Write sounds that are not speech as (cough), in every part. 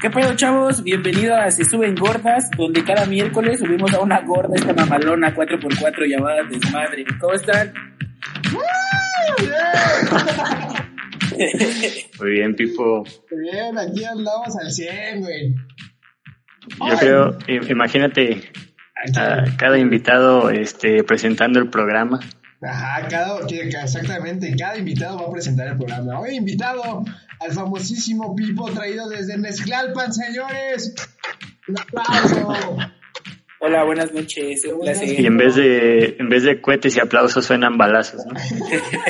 ¿Qué pedo, chavos? Bienvenido a Se Suben Gordas, donde cada miércoles subimos a una gorda, esta mamalona 4x4 llamada Desmadre. ¿Cómo están? Muy bien, Pipo. Muy bien, aquí andamos al 100, güey. Yo creo, imagínate a cada invitado este, presentando el programa. Ajá, cada, exactamente, cada invitado va a presentar el programa. Hoy invitado al famosísimo Pipo traído desde Mezclalpan, señores. Un aplauso. Hola, buenas noches. Y en vez de en vez de cohetes y aplausos suenan balazos, ¿no?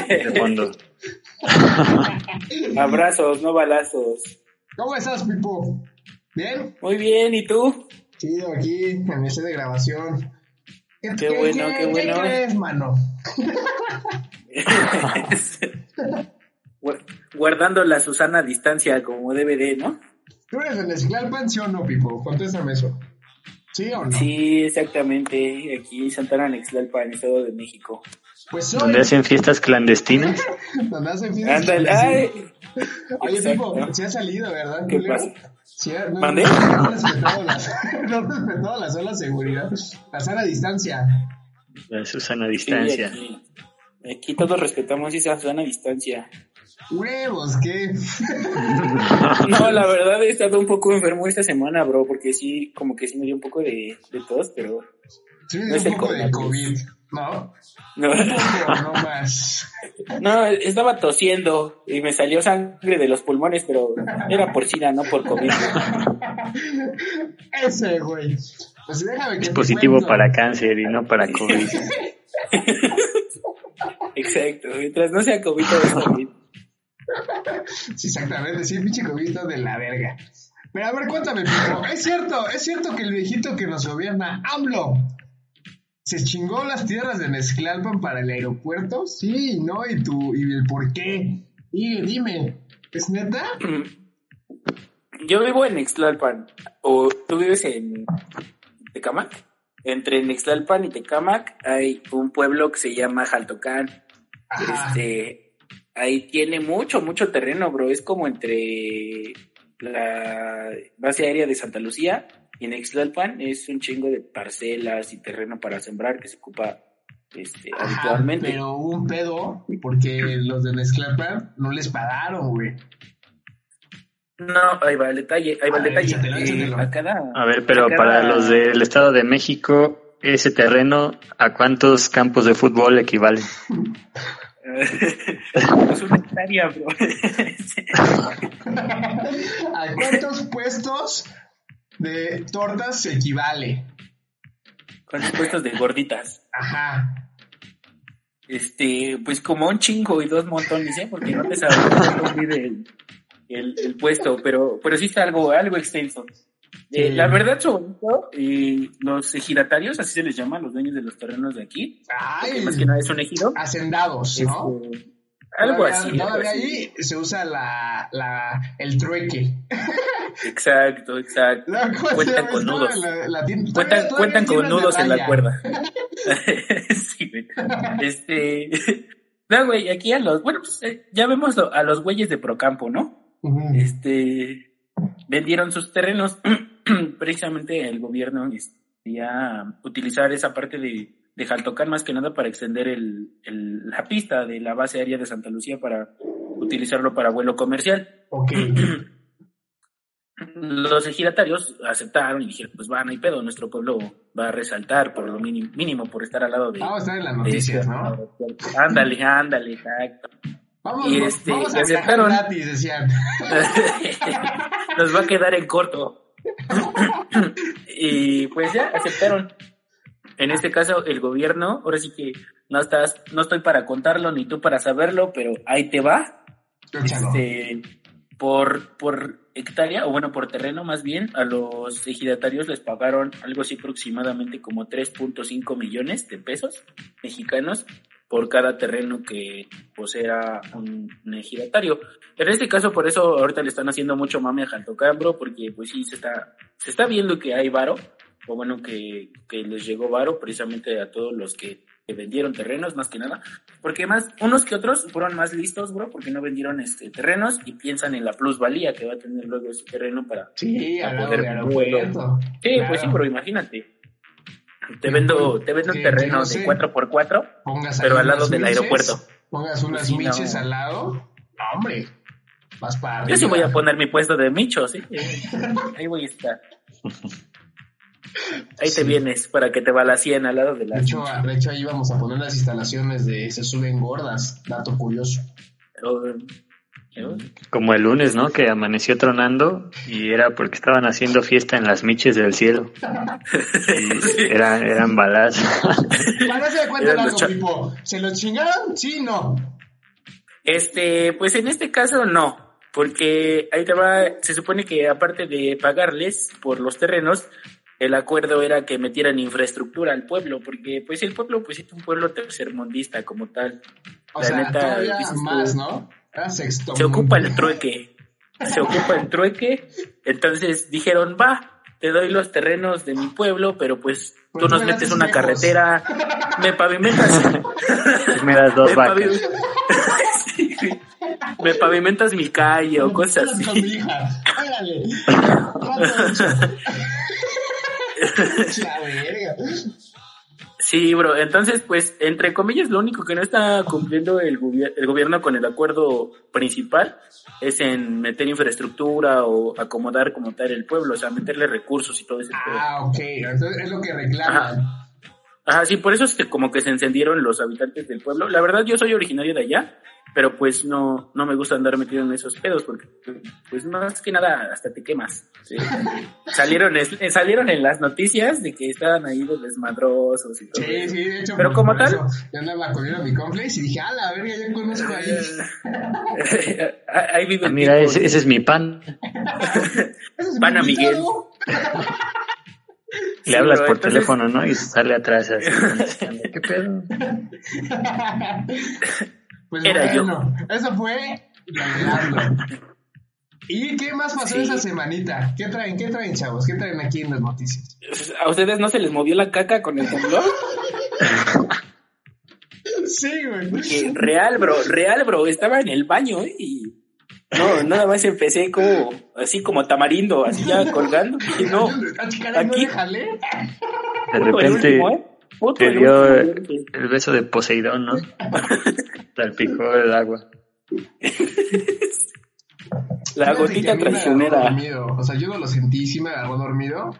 De fondo. (laughs) Abrazos, no balazos. ¿Cómo estás, Pipo? ¿Bien? Muy bien, ¿y tú? Chido, aquí en el set de grabación. Qué, bueno, qué, bueno. ¿Qué crees, mano? (laughs) Guardando la Susana a distancia como DVD, ¿no? ¿Tú eres de Esclalpan, sí o no, Pipo? Contéstame eso. ¿Sí o no? Sí, exactamente. Aquí Santana Nexlalpan, Estado de México. Pues ¿Dónde hacen fiestas clandestinas? (laughs) ¿Dónde hacen fiestas clandestinas? Oye, Pipo, se ha salido, ¿verdad? ¿Qué pasa? Sí, no, ¿Mandé? No, no respetado la, (laughs) no respetado la sola seguridad. La sana distancia. La Susana distancia. Sí, aquí, aquí, todos respetamos esa sana distancia. Huevos, ¿qué? (laughs) no, la verdad he estado un poco enfermo esta semana, bro, porque sí, como que sí me dio un poco de, de tos, pero... Sí, no es un poco de COVID. ¿No? No. no más. No, estaba tosiendo y me salió sangre de los pulmones, pero era por SIDA, no por COVID. Ese, güey. Pues déjame que es positivo para cáncer y no para COVID. Exacto, mientras no sea COVID, todo está bien. Sí, exactamente, sí, pinche COVID de la verga. Pero a ver, cuéntame, Pico. Es cierto, es cierto que el viejito que nos gobierna, AMLO, ¿Se chingó las tierras de Mezclalpan para el aeropuerto? Sí, ¿no? ¿Y, tú, y el por qué? Y dime, ¿es neta? Yo vivo en Nextlalpan, o tú vives en Tecamac. Entre Nextlalpan y Tecamac hay un pueblo que se llama Jaltocán. Este, ahí tiene mucho, mucho terreno, bro. Es como entre la base aérea de Santa Lucía y en Ixtlalpan es un chingo de parcelas y terreno para sembrar que se ocupa este, habitualmente. Pero hubo un pedo porque los de Ixtlalpan no les pagaron, güey. No, ahí va el detalle, ahí va el detalle. Eh, a, cada, a ver, pero para los del Estado de México, ese terreno, ¿a cuántos campos de fútbol equivale? (laughs) es una hectárea, bro. (laughs) ¿A cuántos puestos de tortas se equivale. ¿Cuántos puestos de gorditas? Ajá. Este, pues como un chingo y dos montones, ¿eh? Porque no te sabes el, el, el, puesto, pero, pero sí está algo, algo extenso. Eh, la verdad, su bonito, y los ejidatarios, así se les llama, los dueños de los terrenos de aquí. Ay, más que nada es un ejido. Hacendados, ¿no? Este, algo así. Todavía ahí se usa la, la, el trueque. Exacto, exacto. cuentan con nudos. La, cuentan, cuentan con nudos en la cuerda. (laughs) (laughs) sí, güey. Este. (laughs) No, güey, aquí a los. Bueno, pues eh, ya vemos a los güeyes de Procampo, ¿no? Este. Vendieron sus terrenos. (clears throat) Precisamente el gobierno quería utilizar esa parte de de Jaltocán más que nada para extender el, el, la pista de la base aérea de Santa Lucía para utilizarlo para vuelo comercial. Ok. (clears throat) Los ejidatarios aceptaron y dijeron, pues va, no hay pedo, nuestro pueblo va a resaltar por lo mínimo, mínimo por estar al lado de... Vamos a estar en las noticias, ¿no? Ándale, ándale, exacto. Vamos, y este, vamos a aceptaron. gratis, decían. (laughs) Nos va a quedar en corto. (laughs) (clears throat) y pues ya, aceptaron. En este caso, el gobierno, ahora sí que no estás, no estoy para contarlo ni tú para saberlo, pero ahí te va. Este, por, por hectárea, o bueno, por terreno más bien, a los ejidatarios les pagaron algo así aproximadamente como 3.5 millones de pesos mexicanos por cada terreno que posea un, un, ejidatario. En este caso, por eso ahorita le están haciendo mucho mame a Jantocambro, porque pues sí se está, se está viendo que hay varo, o bueno, que, que les llegó varo precisamente a todos los que vendieron terrenos más que nada, porque más unos que otros fueron más listos, bro, porque no vendieron este terrenos y piensan en la plusvalía que va a tener luego ese terreno para, Sí, para poder. Sí, Claro. pues sí, bro, imagínate. Te vendo, te vendo un terreno no de sé. 4x4, Pongas pero ahí al lado del miches, aeropuerto. Pongas unas Sí, no. miches al lado. No, hombre. Vas para Yo sí voy a poner mi puesto de micho, ¿sí? (laughs) Ahí voy a estar. Ahí Sí. te vienes para que te balacien al lado de De las hecho, de hecho, ahí vamos a poner las instalaciones de Se Suben Gordas. Dato curioso. O- Como el lunes, ¿no? Que amaneció tronando y era porque estaban haciendo fiesta en las miches del cielo. Y eran, eran balas. (laughs) Cuenta Eran algo, Pipo. ¿Se lo chingaron? Sí, no. Este, pues en este caso no, porque ahí te va, se supone que aparte de pagarles por los terrenos, el acuerdo era que metieran infraestructura al pueblo, porque pues el pueblo pues es un pueblo tercermundista como tal. O La sea, neta, dices más, ¿no? Era sexto. Se ocupa el trueque, se ocupa el trueque, entonces dijeron, va, te doy los terrenos de mi pueblo, pero pues tú tú nos me metes una carretera, me pavimentas. Me das dos me vacas. (laughs) Sí, me pavimentas mi calle o cosas Con mi así. (laughs) hija. Órale. Rato hecho. (laughs) La verga. Sí, bro. Entonces, pues, entre comillas, lo único que no está cumpliendo el, gobier- el gobierno con el acuerdo principal es en meter infraestructura o acomodar como tal el pueblo, o sea, meterle recursos y todo ese pedo. Ah, ok. Entonces es lo que reclaman. Ajá, sí, por eso es que como que se encendieron los habitantes del pueblo. La verdad, yo soy originario de allá, pero pues no, no me gusta andar metido en esos pedos porque, pues más que nada, hasta te quemas. Sí. (laughs) salieron, es- eh, salieron en las noticias de que estaban ahí de desmadrosos y todo. Sí, eso. sí, de hecho. Pero como tal- Yo andaba comiendo mi complex y dije, ah, la verga, yo conozco ahí. (laughs) ahí vive Ah, mira, tipo, ese, ese es mi pan. Ese es mi Pana Miguel. (laughs) Sí, Le hablas por entonces- teléfono, ¿no? Y sale atrás así. ¿Qué pedo? Pues Era yo. bueno, eso fue bailando. ¿Y qué más pasó Sí. esa semanita? ¿Qué traen, qué traen, chavos? ¿Qué traen aquí en las noticias? ¿A ustedes no se les movió la caca con el temblor? Sí, güey. Real, bro, real, bro. Estaba en el baño ¿eh? y no, nada más empecé como así como tamarindo, así ya colgando. Y no, Ah, caray, ¿no aquí-? De repente te el dio el beso de Poseidón, ¿no? (laughs) Salpicó el agua. (laughs) La gotita traicionera. dormido. O sea, yo no lo sentí, sí me agarró dormido.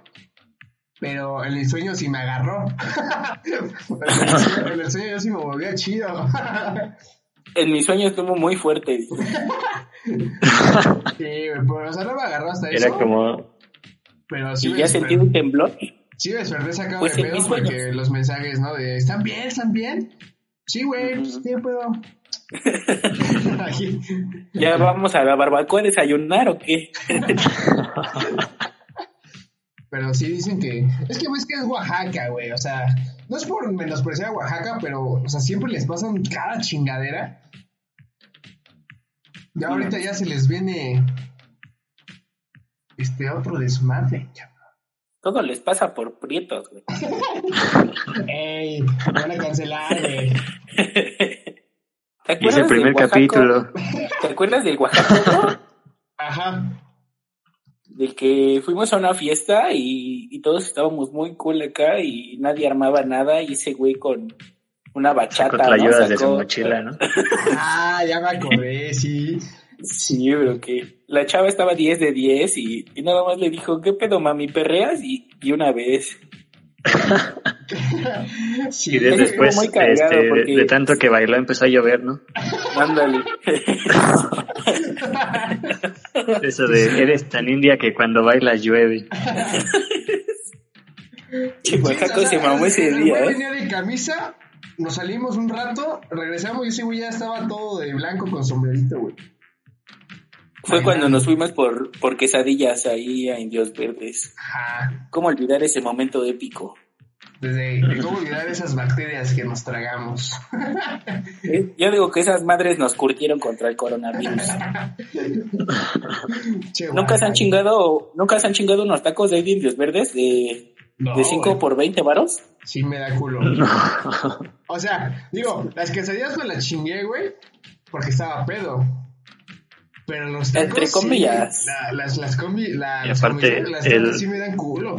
Pero en el sueño sí me agarró. (laughs) en el sueño yo sí me volvía chido. En mi sueño estuvo muy fuerte. sí, pero, o sea, no me agarró hasta eso. Era como, Pero sí ¿Y ya sentí un temblor? Sí, me desperté sacado Pues de pedo porque los mensajes, ¿no? De, ¿están bien? ¿Están bien? Sí, güey, pues. Ahí. (laughs) (laughs) ¿Ya vamos a la barbacoa a desayunar o qué? Pero sí dicen que. Es que ves que es Oaxaca, güey. O sea, no es por menospreciar a Oaxaca, pero, o sea, siempre les pasan cada chingadera. Ya ahorita ya se les viene. Este otro desmadre, cabrón. Todo les pasa por prietos, güey. (laughs) ¡Ey! me Van a cancelar, güey. ¿Te y es el acuerdas primer del capítulo. ¿Te acuerdas del Oaxaco? bro? (laughs) Ajá. de que fuimos a una fiesta y, y todos estábamos muy cool acá y nadie armaba nada y ese güey con una bachata, Con ¿no? ayudas de su Sacó- mochila, ¿no? Ah, ya me acordé, sí. Sí, bro, que la chava estaba 10 de 10 y, y nada más le dijo, ¿qué pedo, mami? ¿Perreas? Y, y una vez. (laughs) Sí, Y de- después, este, porque- de tanto que bailó, empezó a llover, ¿no? Ándale. (laughs) Eso de, eres tan india que cuando bailas llueve. (laughs) Sea, se mamó ese día, ¿eh? venía de camisa, nos salimos un rato, regresamos y ese güey ya estaba todo de blanco con sombrerito, güey. Fue cuando nos fuimos por, por quesadillas ahí a Indios Verdes. Ajá. ¿Cómo olvidar ese momento épico? Desde de cómo olvidar esas bacterias que nos tragamos. (laughs) Eh, Yo digo que esas madres nos curtieron contra el coronavirus. (laughs) Che, ¿Nunca se han chingado, nunca se han chingado unos tacos de Indios Verdes de, ¿De 5 por 20 varos? Sí, me da culo. (laughs) O sea, digo, las quesadillas me las chingué, güey, porque estaba pedo. Pero los tacos. Entre comillas. Sí, la, las, las combi. La, Y aparte, las el- sí me dan culo.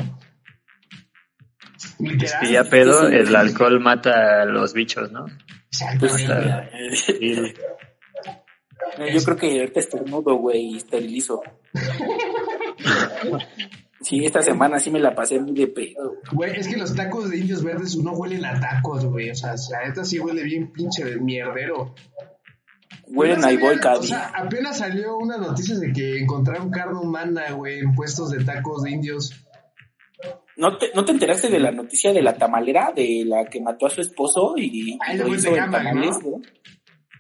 Es que ya pedo, el alcohol mata a los bichos, ¿no? Pues. Sí. Eh, Yo creo que ahorita estornudo, güey, y esterilizo. (laughs) Sí, esta semana sí me la pasé muy de pedo. Güey, es que los tacos de indios verdes no huelen a tacos, güey. O sea, la neta sí huele bien pinche de mierdero. Huelen No a sabía- Iboy O sea, apenas salió una noticia de que encontraron carne humana, güey, en puestos de tacos de indios. ¿No te, ¿No te enteraste de la noticia de la tamalera? De la que mató a su esposo y, lo hizo en tamales, ¿no? ¿no?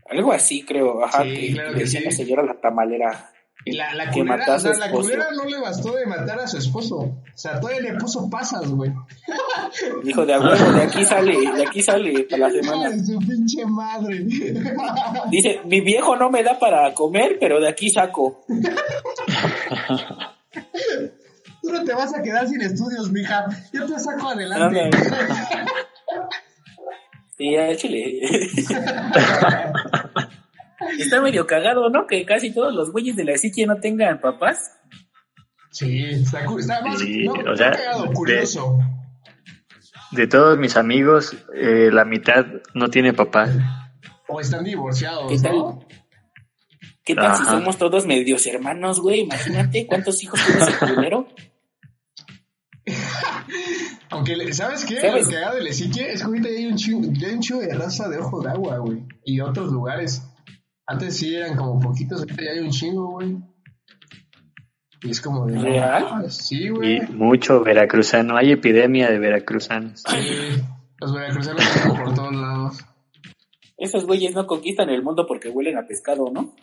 Algo así, creo. Ajá, Sí, que, claro que que decía sí. la señora la tamalera. Y la, la Que culera, o sea, la culera no le bastó de matar a su esposo. O sea, todavía le puso pasas, güey. (laughs) Dijo, de a huevo, de aquí sale, de aquí sale para la semana. Ay, su pinche madre. (laughs) Dice, mi viejo no me da para comer, pero de aquí saco. Tú no te vas a quedar sin estudios, mija. Yo te saco adelante. Sí, échale. (laughs) Está medio cagado, ¿no? Que casi todos los güeyes de la psique no tengan papás. Sí, está, está más Sí, no, o sea, está cagado, curioso. De todos mis amigos, eh, la mitad no tiene papá. O están divorciados, ¿Qué tal? ¿no? ¿Qué tal si somos todos medios hermanos, güey? Imagínate cuántos hijos tiene ese culero. (laughs) Aunque, le- ¿sabes qué? ¿Sabes? Lo cagado del Ezequiel es que ahorita hay un chingo, ya hay un chingo de raza de ojo de agua, güey. Y otros lugares. Antes sí eran como poquitos, ahorita ya hay un chingo, güey. Y es como de... ¿Real? Ah, Sí, Y güey. mucho veracruzano. Hay epidemia de veracruzanos. Sí. Los veracruzanos están por todos lados. Esos güeyes no conquistan el mundo porque huelen a pescado, ¿no?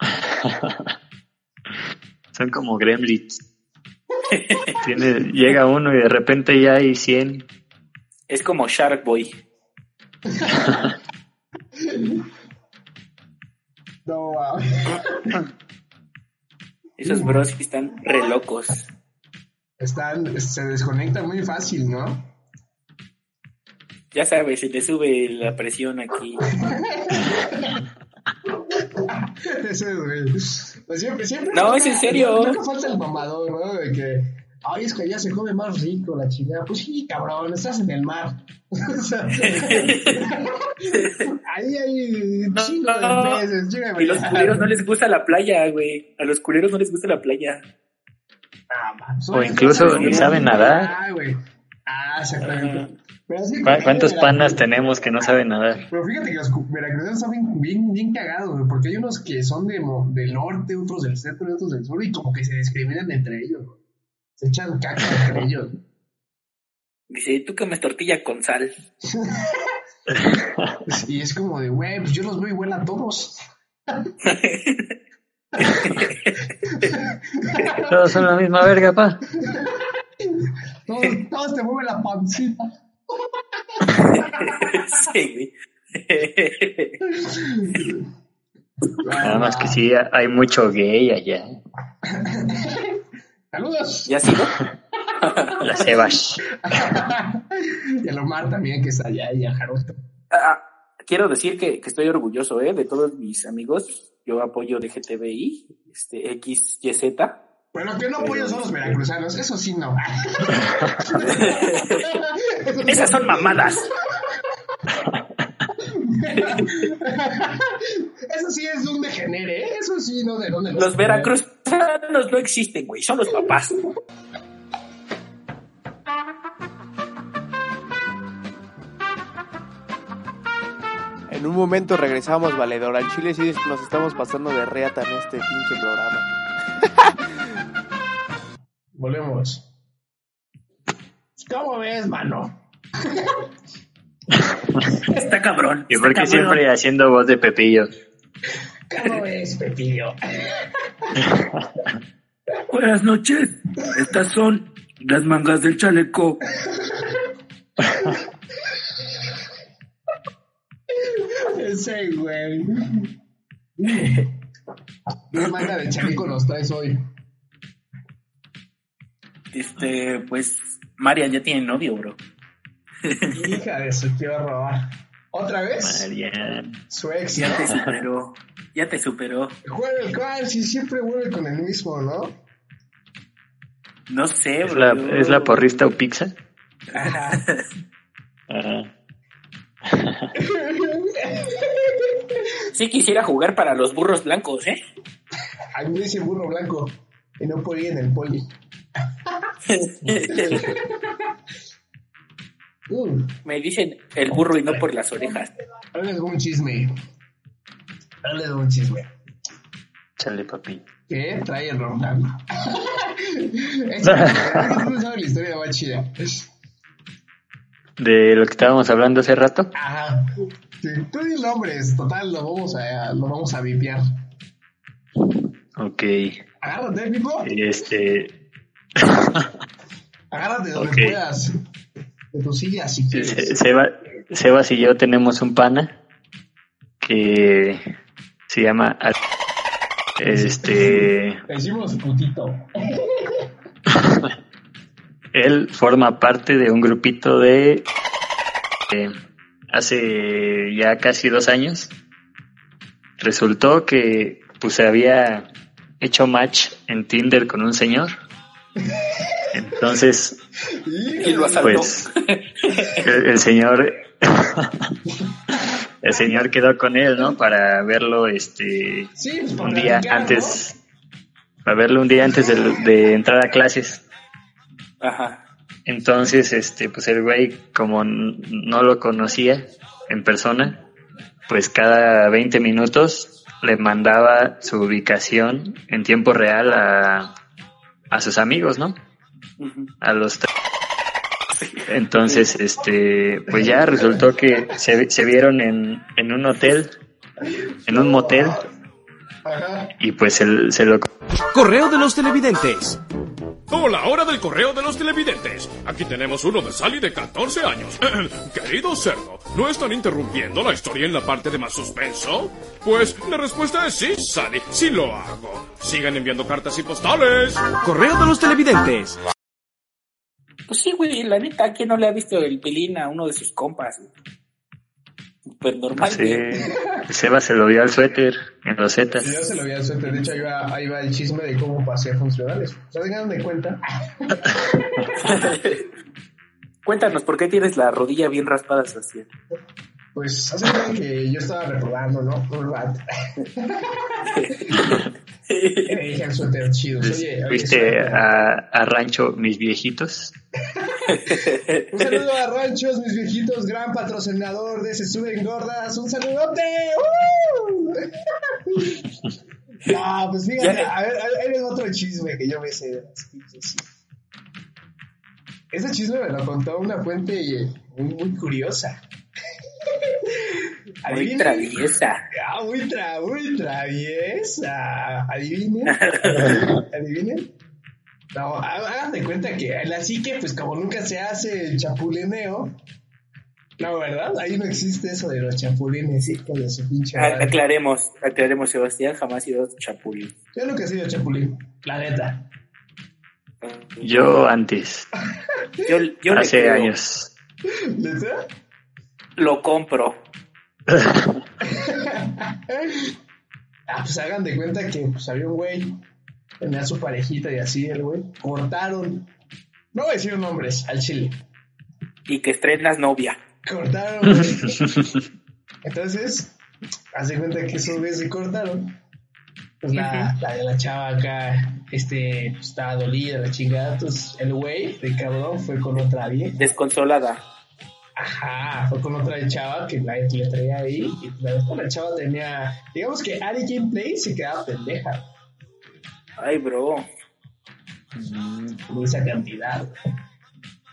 (laughs) Son como gremlins. (laughs) Tiene, llega uno y de repente ya hay 100. Es como Shark Boy. (laughs) No, mames. (laughs) Esos bros que están re locos. Están, se desconectan muy fácil, ¿no? Ya sabes, se le sube la presión aquí. (laughs) Ese, güey. Pues siempre, siempre. No, es en serio. Nunca falta el mamador, ¿no? De que, ay, es que allá se come más rico la chingada. Pues sí, cabrón, estás en el mar. (laughs) (laughs) Ahí hay un No, de peces, Y los culeros no les gusta la playa, güey. A los culeros no les gusta la playa. Ah, man, O incluso ni saben nadar. Ah, güey. Ah, exactamente. Pero sí, ¿Cu- ¿Cuántos panas tenemos que no saben nadar? Pero fíjate que los veracruzanos están bien, bien, bien cagados, güey, porque hay unos que son de, del norte, otros del centro y otros del sur, y como que se discriminan entre ellos, güey. Se echan caca entre ellos. Dice, tú comes tortilla con sal. (laughs) Y es como de, güey, pues yo los veo igual a todos. (laughs) Todos son la misma verga, pa. (laughs) Todos, todos te mueven la pancita. sí, güey. Nada más que sí, hay mucho gay allá. Saludos. ¿Ya ha sido? (laughs) Las Evas. (laughs) y a Lomar también, que está allá, y a Jaroto. Ah, quiero decir que, que estoy orgulloso, ¿eh? De todos mis amigos. Yo apoyo LGTBI, este, X, Y, Z. Bueno, que no apoyo son los veracruzanos, (laughs) eso sí no. Esas son mamadas. (laughs) Eso sí es un degenere, ¿eh? Eso sí, no de dónde Los veracruzanos no existen, güey. Son los papás. En un momento regresamos, valedor. Al chile sí nos estamos pasando de reata en este pinche programa. (laughs) Volvemos. ¿Cómo ves, mano? (laughs) Está cabrón. ¿Y por qué siempre haciendo voz de Pepillo? ¿Cómo ves, Pepillo? (laughs) Buenas noches. Estas son las mangas del chaleco. Ese güey. ¿Qué manga de chaleco nos traes hoy? Este, pues, Marian ya tiene novio, bro. Hija de su tío robar. ¿Otra vez? Marian. Su ex. Ya te superó. Ya te superó. Juega el cual, si siempre vuelve con el mismo, ¿no? No sé, ¿Es bro. la, ¿Es la porrista o pizza? Ajá. Ah, (laughs) Sí quisiera jugar para los burros blancos, ¿eh? A mí me dice burro blanco y no ir en el poli. (laughs) Me dicen el burro y no por las orejas. ahora les doy un chisme. Ahora les doy un chisme. chale, papi. ¿Qué? Trae el ron. (laughs) Es que tú no sabes la historia más chida. De lo que estábamos hablando hace rato. Ajá. Sí, tú di nombres, total, lo vamos a, lo vamos a vipiar. Ok. Agárrate, Pipo. Este. Agárrate donde Ok. puedas. Si quieres. Se- Seba, Sebas y yo tenemos un pana que se llama. Este. Le decimos putito. (laughs) Él forma parte de un grupito de. eh, hace ya casi dos años. Resultó que pues había hecho match en Tinder con un señor. (laughs) Entonces, Y lo asaltó. pues el, el señor (laughs) el señor quedó con él, ¿no? Para verlo este Sí, pues un día antes para verlo un día antes de, de entrar a clases. Ajá. Entonces, este, pues el güey, como no lo conocía en persona, pues cada 20 minutos le mandaba su ubicación en tiempo real a, a sus amigos, ¿no? A los tres. Entonces, este, pues ya resultó que se, se vieron en, en un hotel, en un motel, y pues él se lo Correo de los televidentes. Hola, hora del correo de los televidentes. Aquí tenemos uno de Sally de 14 años. (clears throat) Querido cerdo, ¿no están interrumpiendo la historia en la parte de más suspenso? Pues la respuesta es sí, Sally, sí lo hago. Sigan enviando cartas y postales. Correo de los televidentes. Pues sí, güey, la neta, ¿quién no le ha visto el pelín a uno de sus compas? Pues normal, Sí. Seba se lo vio al suéter en los zetas. Yo se lo vi al suéter. De hecho, ahí va, ahí va el chisme de cómo pasé a funcionales. O sea, tengan de cuenta. (laughs) Cuéntanos, ¿por qué tienes la rodilla bien raspada, Sebastián? Pues hace que yo estaba reprobando, ¿no? Un rato. (laughs) Dije al suéter chido. Oye, Fuiste a, a rancho mis viejitos. Un saludo a Ranchos, mis viejitos, gran patrocinador de Se Suben Gordas. ¡Un saludote! ¡Uh! (laughs) No, pues fíjate, a ver, ahí va otro chisme que yo me sé de las pinches. Ese chisme me lo contó una fuente eh, muy, muy curiosa. Muy traviesa. Ah, muy, tra muy traviesa. Adivinen. (laughs) Adivinen. No, hagan de cuenta que en la psique, pues como nunca se hace el chapulineo. No, ¿verdad? Ahí no existe eso de los chapulines, hijos de su pinche madre. aclaremos, aclaremos, Sebastián jamás ha sido chapulín. Yo nunca he sido chapulín, la neta. Yo antes, Yo, hace creo, años. ¿Neta? Lo compro. Ah, pues hagan de cuenta que pues, había un güey, tenía su parejita y así, el güey. Cortaron, no voy a decir nombres, al chile. Y que estrenas novia. Cortaron, (laughs) güey. Entonces, haz de cuenta que esos güeyes se cortaron. Pues la, la, la chava acá, este, pues, estaba dolida, la chingada. Entonces, el güey, de cabrón, fue con otra vieja. Desconsolada. Ajá, fue con otra chava que la le traía ahí. Y la, la chava tenía, digamos que Ari Gameplay se quedaba pendeja. Ay, bro. Con esa cantidad.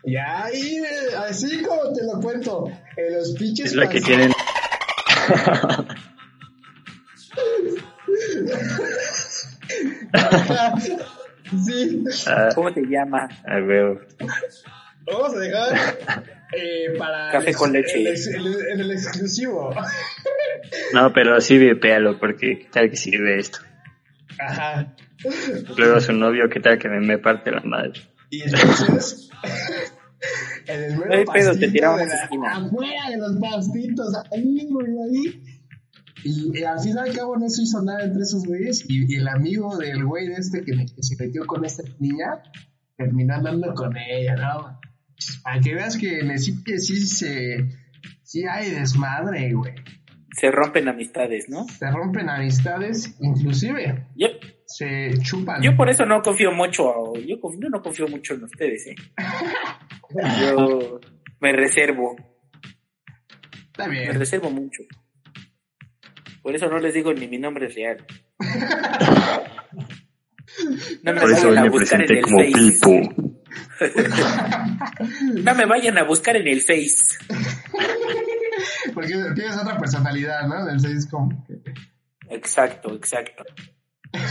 Y ahí, eh, así como te lo cuento, en los pinches. Es la que tienen. (laughs) sí, Ah, ¿Cómo te llama? a huevo. vamos a dejar eh, para. Café el- con leche. el ex- el- En el, exclusivo. (laughs) No, pero sí vipéalo, porque qué tal que sirve esto. Ajá. Luego su novio, qué tal que me, me parte la madre. Y entonces, (laughs) en el mero No pedo, te pastito tiramos de a la la- esquina. afuera de los pastitos, ahí, güey, ahí. Y, y al fin y al cabo no se hizo nada entre esos güeyes. Y, y el amigo del güey de este que, que se metió con esta niña terminó andando con ella, ¿no? Para que veas que en el sitio sí se. Sí hay desmadre, güey. Se rompen amistades, ¿no? Se rompen amistades, inclusive Yo, se chupan. yo por eso no confío mucho, yo, yo no confío mucho en ustedes, ¿eh? (laughs) Yo me reservo, Está me bien. reservo mucho. Por eso no les digo ni mi nombre real. (laughs) No me Por eso hoy vayan a me presenté como. Pipo. (laughs) No me vayan a buscar en el Face. (laughs) Porque tienes otra personalidad, ¿no? Del como. que- Exacto, exacto. (laughs) Mi-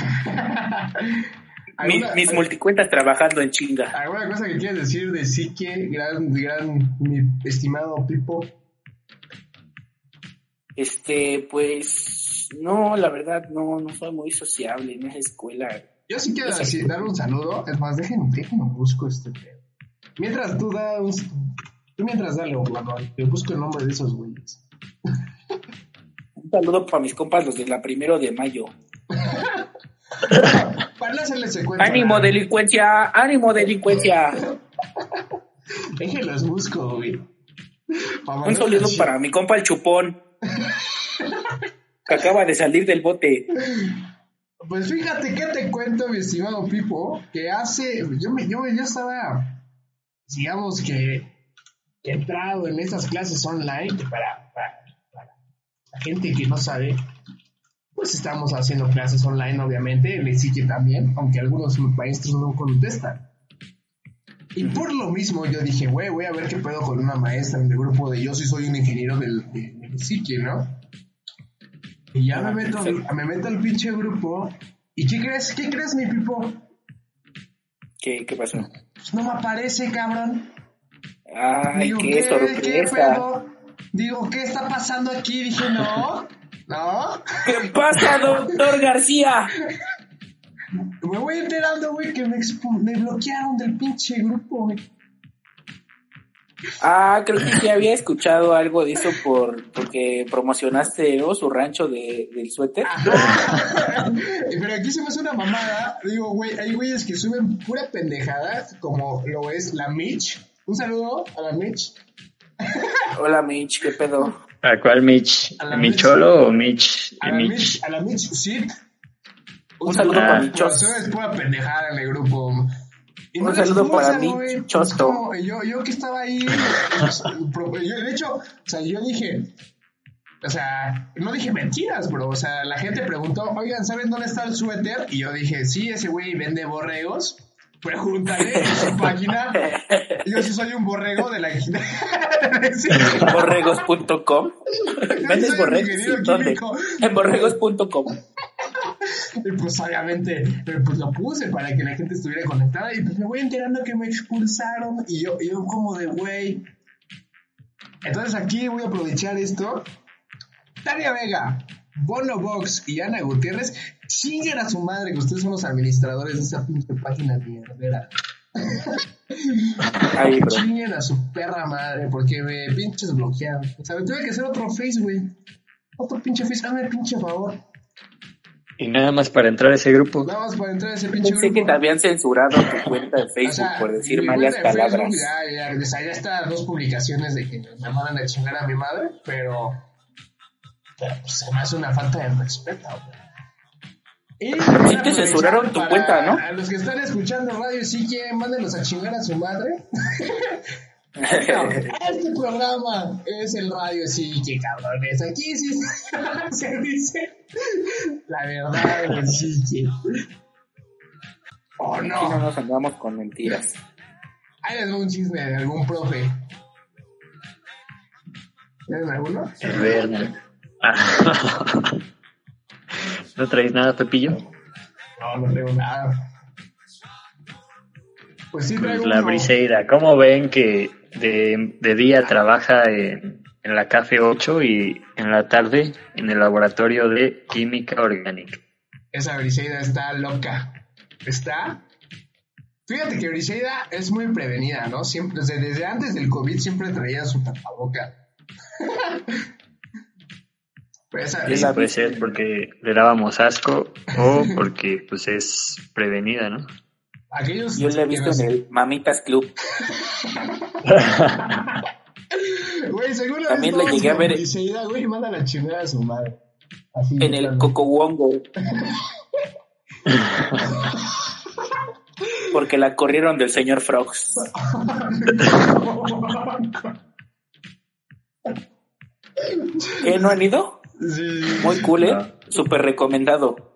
¿Alguna, mis multicuentas trabajando en chinga. ¿Alguna cosa que quieras decir de Psique, gran, gran, mi estimado Pipo? Este, pues, no, la verdad, no, no soy muy sociable en esa escuela. Yo sí quiero decir, dar un saludo. Es más, déjenme, déjenme busco este pedo. Mientras tú da un. Tú mientras dale, Orlando, yo busco el nombre de esos güeyes. Un saludo para mis compas, los de la primero de mayo. (laughs) Para no hacerles el cuento. ¡Ánimo, delincuencia! ¡Ánimo, delincuencia! Déjenlos busco, güey. Un saludo para mi compa el chupón. (laughs) Que acaba de salir del bote. Pues fíjate que te cuento, mi estimado Pipo, que hace, yo me, yo, yo estaba, digamos que, entrado en estas clases online, que para, para, para la gente que no sabe, pues estamos haciendo clases online, obviamente, en el sitio también, aunque algunos maestros no contestan. Y por lo mismo yo dije, güey, voy a ver qué pedo con una maestra en el grupo de yo sí soy un ingeniero del, de- del sitio, ¿no? Y ya me meto, me meto al pinche grupo. ¿Y qué crees? ¿Qué crees, mi pipo? ¿Qué, qué pasó? Pues no me aparece, cabrón. ¡Ay, Digo, qué ¿qué sorpresa! pedo? Digo, ¿qué está pasando aquí? Dije, no, no. ¿Qué pasa, doctor García? Me voy enterando, güey, que me, me bloquearon del pinche grupo, güey. Ah, creo que sí había escuchado algo de eso por porque promocionaste ¿no? su rancho de, del suéter. Pero aquí se me hace una mamada. Digo, güey, hay güeyes que suben pura pendejada, como lo es la Mitch. Un saludo a la Mitch. Hola, Mitch, ¿qué pedo? ¿A cuál Mitch? A la ¿Micholo o Mitch? A la Mitch. Mitch, a la Mitch Sid. Un saludo Ah. para Michos. eso es pura pendejada en el grupo. Y Un saludo para mí. Chosto. No, yo, yo que estaba ahí, pues, (laughs) yo, de hecho, o sea, yo dije, o sea, no dije mentiras, bro. O sea, la gente preguntó, oigan, ¿saben dónde está el suéter? Y yo dije, sí, ese güey vende borregos. Pregúntale en su (laughs) página. Yo sí soy un borrego de la. (laughs) Borregos.com. ¿Vendes borregos? En borregos.com. (laughs) Y pues obviamente, pues lo puse para que la gente estuviera conectada y pues me voy enterando que me expulsaron y yo, yo como de güey. Entonces aquí voy a aprovechar esto. Tania Vega, Bono Box y Ana Gutiérrez, chinguen a su madre que ustedes son los administradores de esa pinche página mierdera. (laughs) Ahí. Chinguen a su perra madre porque me pinches bloquearon. O sea, me tuve que hacer otro face, güey. Otro pinche face, hazme pinche favor. Y nada más para entrar a ese grupo. Nada más para entrar a ese pinche Pensé que grupo. te habían censurado tu cuenta de O Facebook sea, por decir malas de Facebook palabras. Ya, ya, o sea, ya está dos publicaciones de que me mandan a chingar a mi madre, pero, pero pues, se me hace una falta de respeto. güey. Y Sí te censuraron tu cuenta, ¿no? A los que están escuchando radio, sí que mándenlos a chingar a su madre. (laughs) No, (laughs) este programa es el radio, sí, que cabrones. Aquí sí (laughs) se dice la verdad del sí que. ¿O Aquí no no? nos andamos con mentiras. Doy un chisme de algún profe. ¿Tienen alguno? No. Ah. (laughs) ¿No traes nada, Pepillo? No, no tengo nada. Pues sí, Pues traigo la uno. briseira. ¿Cómo ven que de, de día trabaja en, en la Café 8 y en la tarde en el laboratorio de química orgánica? Esa briseida está loca. Está Fíjate que Briseida es muy prevenida, ¿no? Siempre, desde, desde antes del COVID siempre traía su tapaboca. (laughs) Pues esa- puede ser porque le dábamos asco o porque pues es prevenida, ¿no? Aquellos Yo la he visto en el Mamitas Club. (laughs) Güey, seguro También la llegué a ver- Briseida, güey, manda la chingada a su madre. Así, En el claro. Cocowongo. Porque la corrieron del señor Frogs. ¿Qué? ¿No han ido? Sí, Muy cool, ¿eh? Súper recomendado.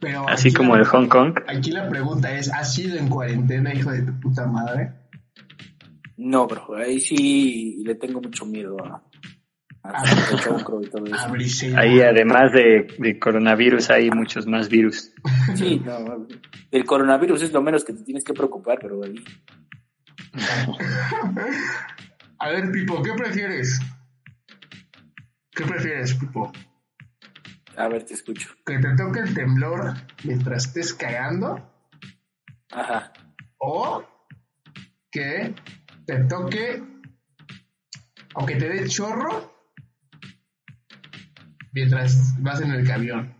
Pero Así como la- el Hong Kong. Aquí la pregunta es, ¿has sido en cuarentena, hijo de tu puta madre? No, bro, ahí sí le tengo mucho miedo a, a el chocro y todo A eso. Briseida. Ahí además de, de coronavirus hay muchos más virus. Sí, no, el coronavirus es lo menos que te tienes que preocupar, pero ahí. (laughs) A ver, Pipo, ¿qué prefieres? ¿Qué prefieres, Pipo? A ver, te escucho. ¿Que te toque el temblor mientras estés cagando? Ajá. ¿O que te toque, o que te dé chorro mientras vas en el camión?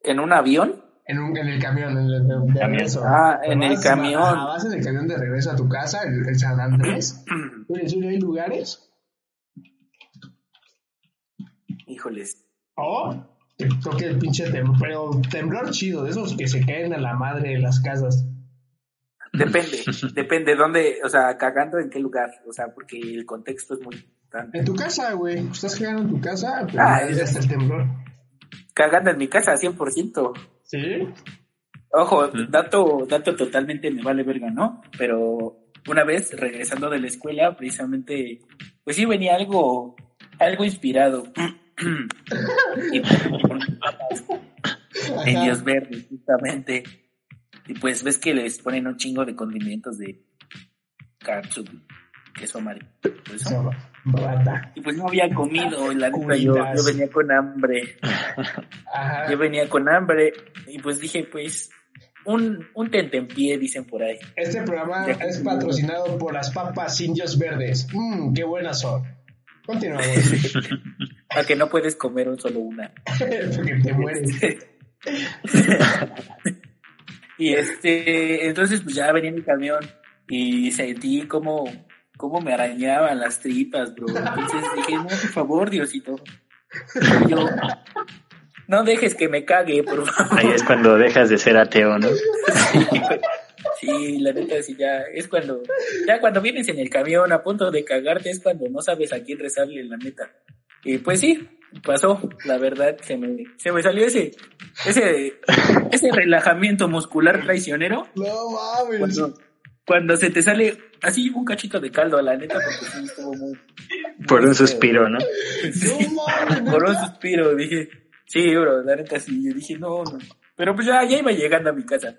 ¿En un avión? En, un, en el camión, en el de, de Camión. regreso. Ah, en Vas- el camión. ajá, vas en el camión de regreso a tu casa, el, el San Andrés. (clears throat) Oye, ¿sí hay lugares? Híjoles. O que toque el pinche temblor, pero temblor chido, de esos que se caen a la madre de las casas. Depende, depende dónde, o sea, cagando en qué lugar, o sea, porque el contexto es muy importante. En tu casa, güey. Estás cagando en tu casa, pero Ah, ya es- está el temblor. Cagando en mi casa, 100%. ¿Sí? Ojo, dato, dato totalmente me vale verga, ¿no? Pero una vez regresando de la escuela, precisamente, pues sí venía algo, algo inspirado. Y con mis papas en Dios verdes, justamente. Y pues ves que les ponen un chingo de condimentos de katsu, queso amarillo. eso. Y pues no había comido, y la neta yo, yo venía con hambre. Ajá. Yo venía con hambre y pues dije, pues, un, un tentempié, dicen por ahí. Este programa es patrocinado por las papas indios verdes. Mmm, qué buenas son. Continuamos. (laughs) A que no puedes comer un solo una. Porque te mueres. y este, entonces pues ya venía en mi camión y sentí como, como me arañaban las tripas, bro. Entonces dije, no, por favor, Diosito. Y yo, no dejes que me cague, por (laughs) favor. Ahí es cuando dejas de ser ateo, ¿no? Sí, la neta, sí, ya es cuando, ya cuando vienes en el camión a punto de cagarte es cuando no sabes a quién rezarle, la neta. Y pues sí, pasó, la verdad, se me, se me salió ese, ese, ese relajamiento muscular traicionero No mames. cuando, cuando se te sale así un cachito de caldo, la neta, porque sí estuvo muy, Por un suspiro, ¿no? No mames. (laughs) por un suspiro, dije, sí, bro, la neta sí, yo dije, no, no. Pero pues ya, ya iba llegando a mi casa.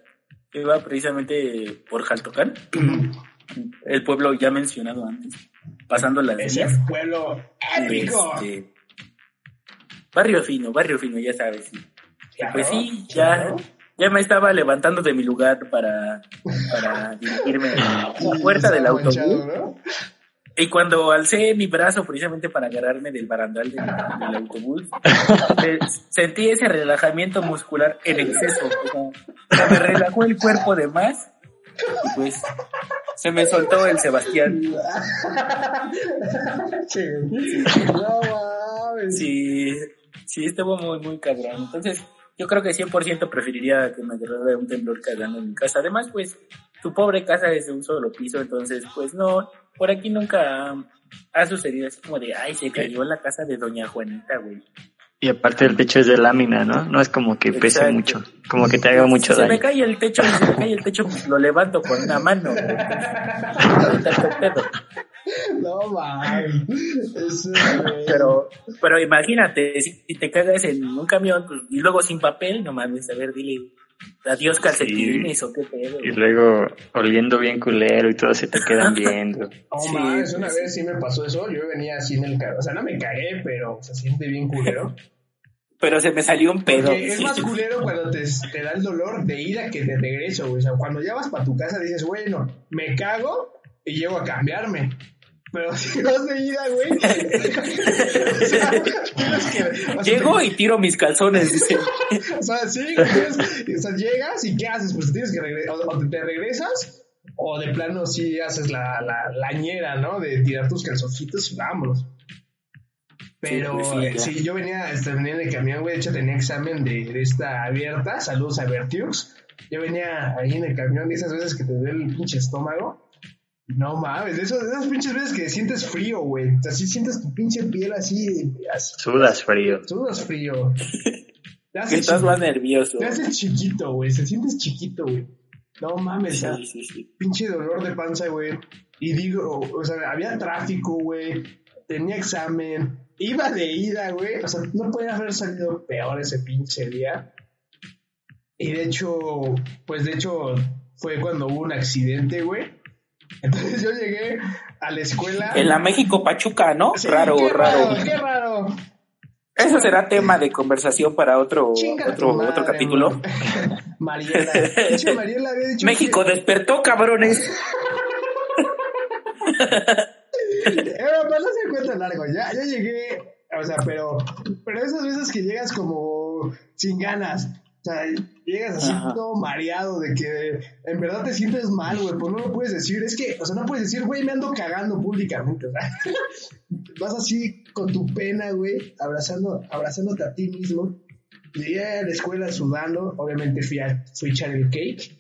Iba precisamente por Jaltocán, (clears throat) el pueblo ya mencionado antes, pasando las Ese vías. pueblo épico. Este, barrio fino, barrio fino, ya sabes. sí. Claro, pues sí, ya, claro. ya me estaba levantando de mi lugar para, para dirigirme a la puerta del autobús. Y cuando alcé mi brazo precisamente para agarrarme del barandal del, del autobús, (laughs) eh, sentí ese relajamiento muscular en exceso. O sea, se me relajó el cuerpo de más y pues se me soltó el Sebastián. Sí. Sí, sí, estuvo muy, muy cabrón. Entonces, yo creo que 100% preferiría que me agarrara un temblor cagando en mi casa. Además, pues, tu pobre casa es de un solo piso, entonces, pues no, por aquí nunca ha sucedido así como de, ay, se cayó la casa de Doña Juanita, güey. Y aparte el techo es de lámina, ¿no? No es como que pese Exacto. mucho, como que te haga mucho si se me daño. cae el techo, si se me cae el techo, pues lo levanto con una mano. güey. Ahorita está el pedo. No mames. Pero, pero imagínate, si si te cagas en un camión pues, y luego sin papel, no mames, a ver, dile adiós calcetines o qué pedo. Y luego oliendo bien culero y todos se te quedan (laughs) viendo. No Sí, mames, una vez sí me pasó eso. Yo venía así en el carro. O sea, no me cagué, pero se siente bien culero. (laughs) pero se me salió un pedo. Porque es más culero cuando te, te da el dolor de ida que de regreso, güey. O sea, cuando ya vas para tu casa dices, bueno, me cago y llego a cambiarme. Pero si vas de ida, güey. (laughs) o sea, tienes que. o sea, Llego y tiro mis calzones, dice. (laughs) O sea, sí, tienes- o sea, llegas y ¿qué haces? Pues tienes que regresar, o te regresas, o de plano sí haces la, la, la ñera, ¿no? De tirar tus calzoncitos y vámonos. Pero eh, sí, yo venía, este, venía en el camión, güey, de hecho tenía examen de, de esta abierta, saludos a Vertiux. Yo venía ahí en el camión y esas veces que te duele el pinche estómago. No mames, de esas pinches veces que sientes frío, güey. Así sientes tu pinche piel así, así Sudas frío. sudas frío. (laughs) Te estás más nervioso. Te haces chiquito, güey. Se sientes chiquito, güey. No mames, o sea, Sí, sí, sí. pinche dolor de panza, güey. Y digo, o sea, había tráfico, güey. Tenía examen. Iba de ida, güey. O sea, no podía haber salido peor ese pinche día. Y de hecho, pues de hecho, fue cuando hubo un accidente, güey. Entonces yo llegué a la escuela. En la México Pachuca, ¿no? Sí, raro, qué raro. Qué raro. Eso será tema de conversación para otro, Chinga otro, madre, otro capítulo. (laughs) Mariela. Pinche Mariela había dicho México despertó, cabrones. (laughs) Eh, para no se cuenta largo, ya, ya llegué, o sea, pero, pero esas veces que llegas como sin ganas, o sea, llegas así Ajá. todo mareado de que en verdad te sientes mal, güey, pues no lo puedes decir, es que, o sea, no puedes decir, güey, me ando cagando públicamente, o sea, (laughs) vas así con tu pena, güey, abrazando, abrazándote a ti mismo. Llegué a la escuela sudando, obviamente fui a, fui a echar el cake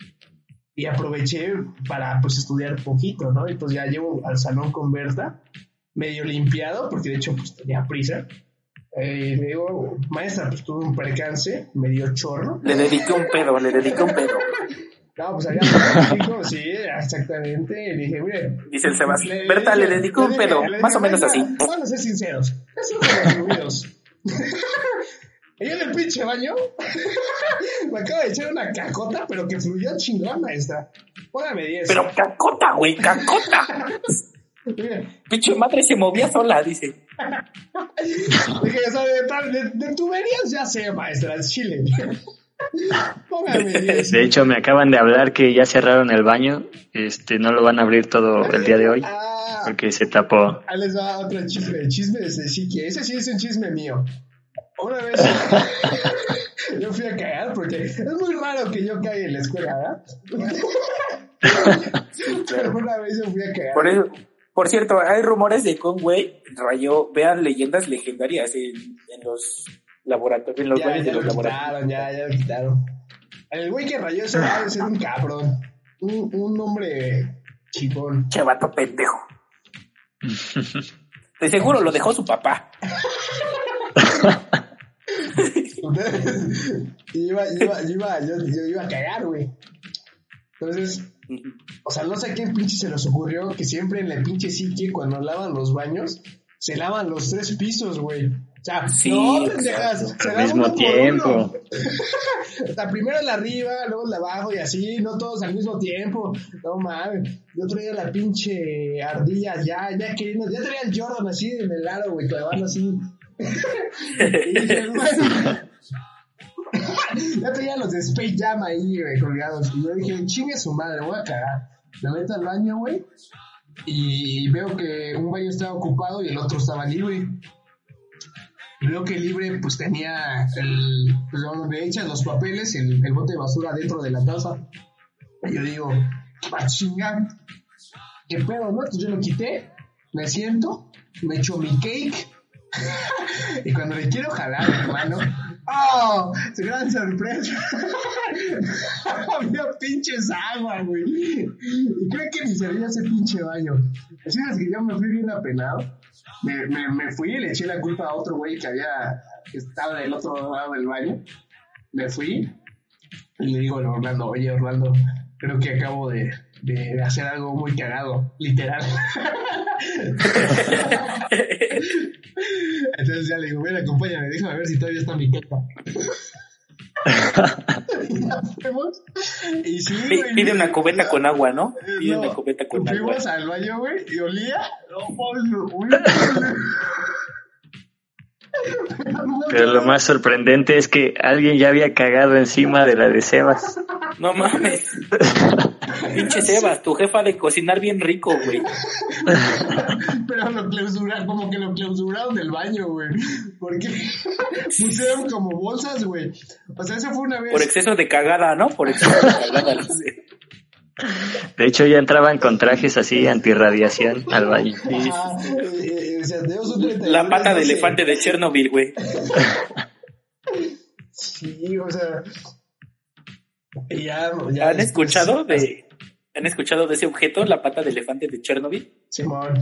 y aproveché para pues estudiar poquito, ¿no? Y pues ya llevo al salón con Berta, medio limpiado, porque de hecho pues tenía prisa. Eh, le digo, maestra, pues tuve un percance, me dio chorro. Le dediqué un pedo, le dediqué un pedo. No, pues había tráfico, sí, exactamente. Y dije, mire. Dice el Sebas. Berta, le dediqué un dije- pedo, le más o menos así. Vamos a ser sinceros. Es. (laughs) Y yo en el pinche baño (laughs) me acabo de echar una cacota, pero que fluyó chingón, maestra. Póngame 10. Pero cacota, güey, cacota. (laughs) Pinche madre se movía sola, dice. Dije, o sea, de, de, de tuberías ya sé, maestra, es chile. Póngame 10. De hecho, me acaban de hablar que ya cerraron el baño. Este, no lo van a abrir todo el día de hoy Ah, porque se tapó. ahí les va otro chisme. Chisme de Sique. Ese sí es un chisme mío. Una vez (laughs) yo fui a cagar porque es muy raro que yo caiga en la escuela, ¿verdad? (laughs) Pero una vez yo fui a cagar. Por eso, por cierto, hay rumores de güey rayó, vean leyendas legendarias en, en los laboratorios, en los ya, de los lo laboratorios. quitaron, ya, ya lo quitaron. El güey que rayó ese debe ser un cabrón. Un, un hombre chipón. Che, vato pendejo. De seguro lo dejó su papá. Entonces, iba, iba, yo iba, yo, yo iba a cagar, güey. Entonces, o sea, no sé a quién pinche se les ocurrió que siempre en la pinche psique, cuando lavan los baños, se lavan los tres pisos, güey. O sea, Sí, no, pendejas, se Al lavan mismo uno por tiempo. uno. (laughs) O sea, primero la arriba, luego la abajo y así, no todos al mismo tiempo. No mames. Yo traía la pinche ardilla ya, ya queriendo, ya traía el Jordan así en el aro, güey, clavando así. (laughs) y dije, bueno, ya traía los de Space Jam ahí, güey, colgados. Y yo dije, chingue su madre, voy a cagar. Me meto al baño, güey. Y veo que un baño estaba ocupado y el otro estaba libre. Y veo que libre, pues tenía el, pues donde echan los papeles, el, el bote de basura dentro de la taza. Y yo digo, a chingar. ¿Qué pedo, no? Entonces yo lo quité, me siento, me echo mi cake. (laughs) y cuando le quiero jalar, hermano, ¡oh! ¡Su gran sorpresa! (laughs) Había pinches agua, güey. Y creo que ni servía ese pinche baño. Así es que yo me fui bien apenado. Me, me, me fui y le eché la culpa a otro güey que había, que estaba del otro lado del baño. Me fui y le digo a Orlando, oye Orlando, creo que acabo de, de hacer algo muy cagado, literal. (laughs) Entonces ya le digo, ven, acompáñame, déjame ver si todavía está mi queja. (laughs) y sí, güey, Pide una cubeta con agua, ¿no? Pide no, una cubeta con agua. Fuimos al baño, güey, y olía. No. Pero lo más sorprendente es que alguien ya había cagado encima de la de Sebas. No mames. (laughs) Pinche Sebas, tu jefa de cocinar bien rico, güey. Pero lo clausuraron, como que lo clausuraron del baño, güey. Porque pusieron como bolsas, güey. O sea, eso fue una vez. Por exceso de cagada, ¿no? Por exceso de cagada. (laughs) De hecho, ya entraban con trajes así antirradiación al baño. Eh, o sea, 31 La pata de no sé. elefante de Chernobyl, güey. Sí, o sea. Ya, ya ¿Han escuchado de ¿Han escuchado de ese objeto, la pata de elefante de Chernobyl? Simón.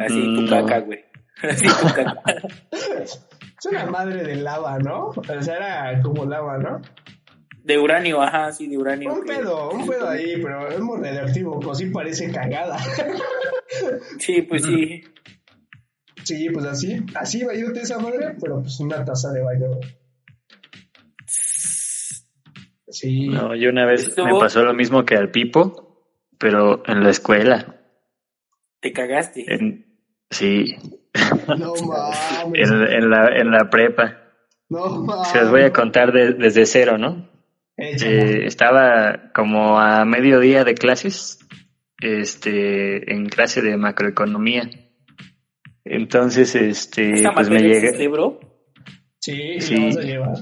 Así tu Mm, caca, güey. (laughs) Así tu caca. (laughs) Es una madre de lava, ¿no? O sea, era como lava, ¿no? De uranio, ajá, sí, de uranio. Un pedo, un pedo ahí, pero es muy radioactivo, pues sí parece cagada. (laughs) Sí, pues sí. Sí, pues así, así de esa madre, pero pues una taza de baño. Sí. No, yo una vez Estuvo- me pasó lo mismo que al Pipo, pero en la escuela. Te cagaste. En, sí, No (laughs) mames. en, en la, en la prepa. No mames. Se los voy a contar de- desde cero, ¿no? Eh, estaba como a mediodía de clases, este, en clase de macroeconomía. Entonces, este, ¿Esa pues me materia llegué. existe, bro? Sí, sí. la vas a llevar.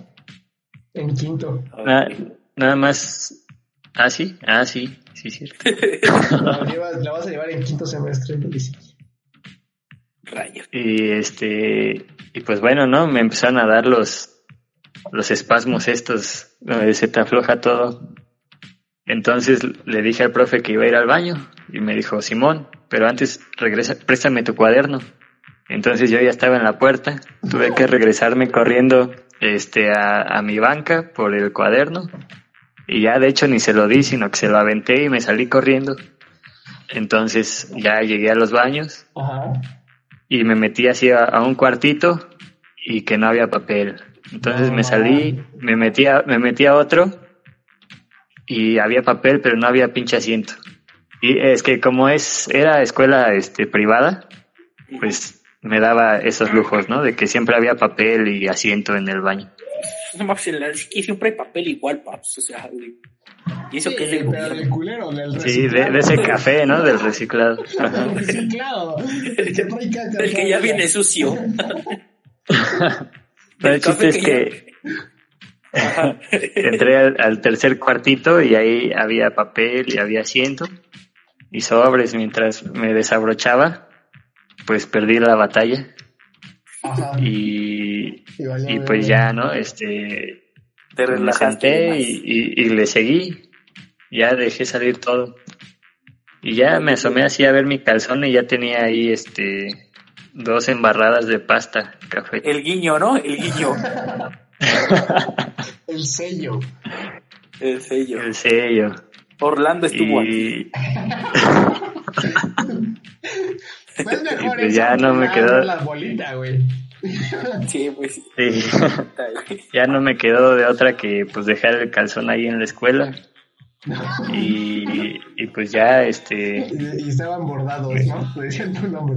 En quinto. na- nada más. Ah, sí, ah, sí, sí, sí. (laughs) La, llevas- la vas a llevar en quinto semestre. dice. Rayos. Y este, y pues bueno, ¿no? Me empezaron a dar los, los espasmos estos, donde se te afloja todo. Entonces le dije al profe que iba a ir al baño y me dijo, Simón, pero antes regresa, préstame tu cuaderno. Entonces yo ya estaba en la puerta, tuve que regresarme corriendo este a, a mi banca por el cuaderno y ya de hecho ni se lo di, sino que se lo aventé y me salí corriendo. Entonces ya llegué a los baños Ajá. y me metí así a, a un cuartito y que no había papel. Entonces No me salí, me metí a, me metí a otro y había papel, pero no había pinche asiento. Y es que como es, era escuela este privada, pues me daba esos lujos, ¿no? De que siempre había papel y asiento en el baño. No la aquí siempre hay papel igual, paps. O sea, güey. Y eso que es del pero del gobierno. culero, del Sí, de, de ese café, ¿no? Del reciclado. (laughs) Del reciclado. El (laughs) que El que ya viene sucio. (laughs) Pero el chiste es que (laughs) (laughs) entré al, al tercer cuartito y ahí había papel y había asiento y sobres mientras me desabrochaba, pues perdí la batalla Ajá. y, Y pues ya, ¿no? Este, Te me senté y- y le seguí, ya dejé salir todo. Y ya me asomé así a ver mi calzón y ya tenía ahí, este, dos embarradas de pasta, café. El guiño, ¿no? El guiño. (laughs) El sello. El sello. El sello. Orlando estuvo aquí. (laughs) Y, Pues mejor pues eso ya no me quedó- La bolita, güey. Sí, pues. sí. ya no me quedó de otra que pues dejar el calzón ahí en la escuela. Y, y pues ya, este, Y, y estaban bordados, ¿no? (laughs) Decían tu nombre.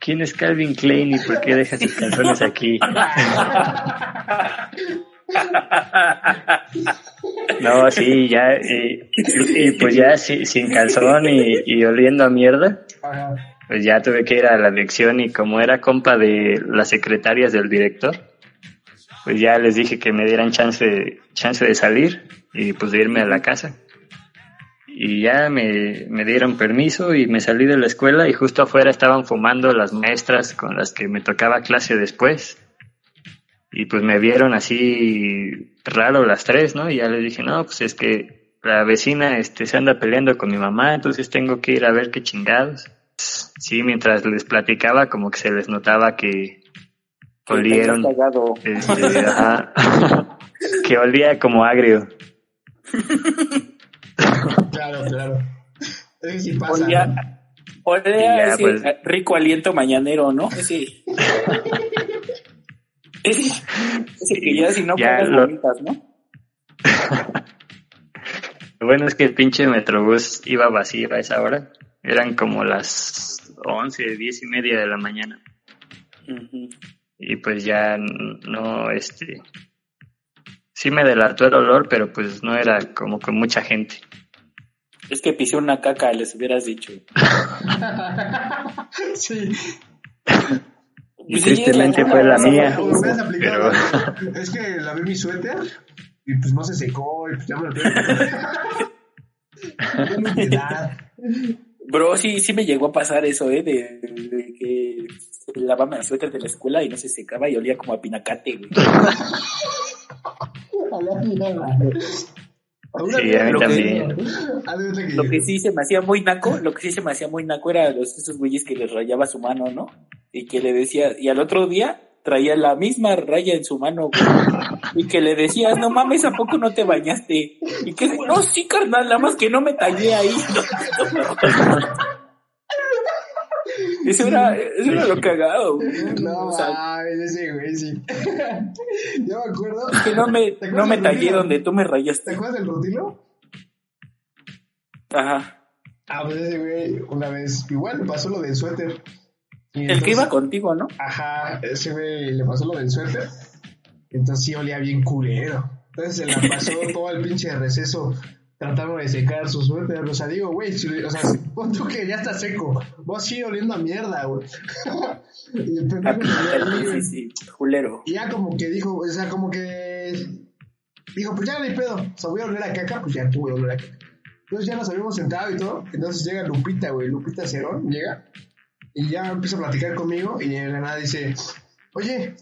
¿quién es Calvin Klein y por qué deja sus calzones aquí? No, sí, ya, y, y pues ya sí, sin calzón y, y oliendo a mierda, pues ya tuve que ir a la lección y como era compa de las secretarias del director, pues ya les dije que me dieran chance, chance de salir y pues de irme a la casa. Y ya me, me dieron permiso y me salí de la escuela y justo afuera estaban fumando las maestras con las que me tocaba clase después. Y pues me vieron así raro las tres, ¿no? Y ya les dije, no, pues es que la vecina este, se anda peleando con mi mamá, entonces tengo que ir a ver qué chingados. Sí, mientras les platicaba como que se les notaba que olieron, este, ajá, (laughs) que olía como agrio. Claro, claro. Eso sí pasa. ¿no? Olía, ya, pues. rico aliento mañanero, ¿no? Ese. (laughs) ese, ese que ya si no Ya pagas lo- bonitas, ¿no? Lo bueno es que el pinche Metrobús iba vacío a esa hora. Eran como las 11, 10 y media de la mañana. Y pues ya no, este... Sí me delató el olor, pero pues no era como con mucha gente. Es que pisé una caca, les hubieras dicho. (laughs) sí. Y (laughs) Pues sí, tristemente la- fue la la- mía. Pero- Es que lavé mi suéter y pues no se secó y pues ya me lo Tengo. (laughs) Bro, sí, sí me llegó a pasar eso, ¿eh? De, de que lavaba el suéter de la escuela y no se secaba y olía como a pinacate, güey. (laughs) Sí, a mí Lo que- también. Que- Lo que sí se me hacía muy naco, lo que sí se me hacía muy naco era los, esos güeyes que les rayaba su mano, ¿no? Y que le decía, y al otro día traía la misma raya en su mano, güey. Y que le decías, no mames, ¿a poco no te bañaste? Y que, no, sí, carnal, nada más que no me tallé ahí. (laughs) Eso era, eso era lo cagado, güey. No, O sea, ese güey, sí. (laughs) Yo me acuerdo. que no me, ¿Te no me tallé donde tú me ¿Te rayaste. acuerdas del Rutilo? Ajá. Ah, pues ese güey, una vez, igual le pasó lo del suéter. Y El que iba contigo, ¿no? Ajá, ese güey le pasó lo del suéter. Entonces sí olía bien culero. Entonces se la pasó (laughs) todo el pinche receso tratando de secar su suéter. O sea, digo, güey, o sea, pon tú que ya está seco. Vos sigue oliendo a mierda, güey. (laughs) y el pendejo ahí, Sí, sí, sí, culero. Y ya como que dijo, o sea, como que dijo, pues ya no hay pedo, o sea, voy a oler a caca, pues ya a oler a caca. Entonces ya nos habíamos sentado y todo, entonces llega Lupita, güey, Lupita Cerón, llega, y ya empieza a platicar conmigo, y de la nada dice, oye,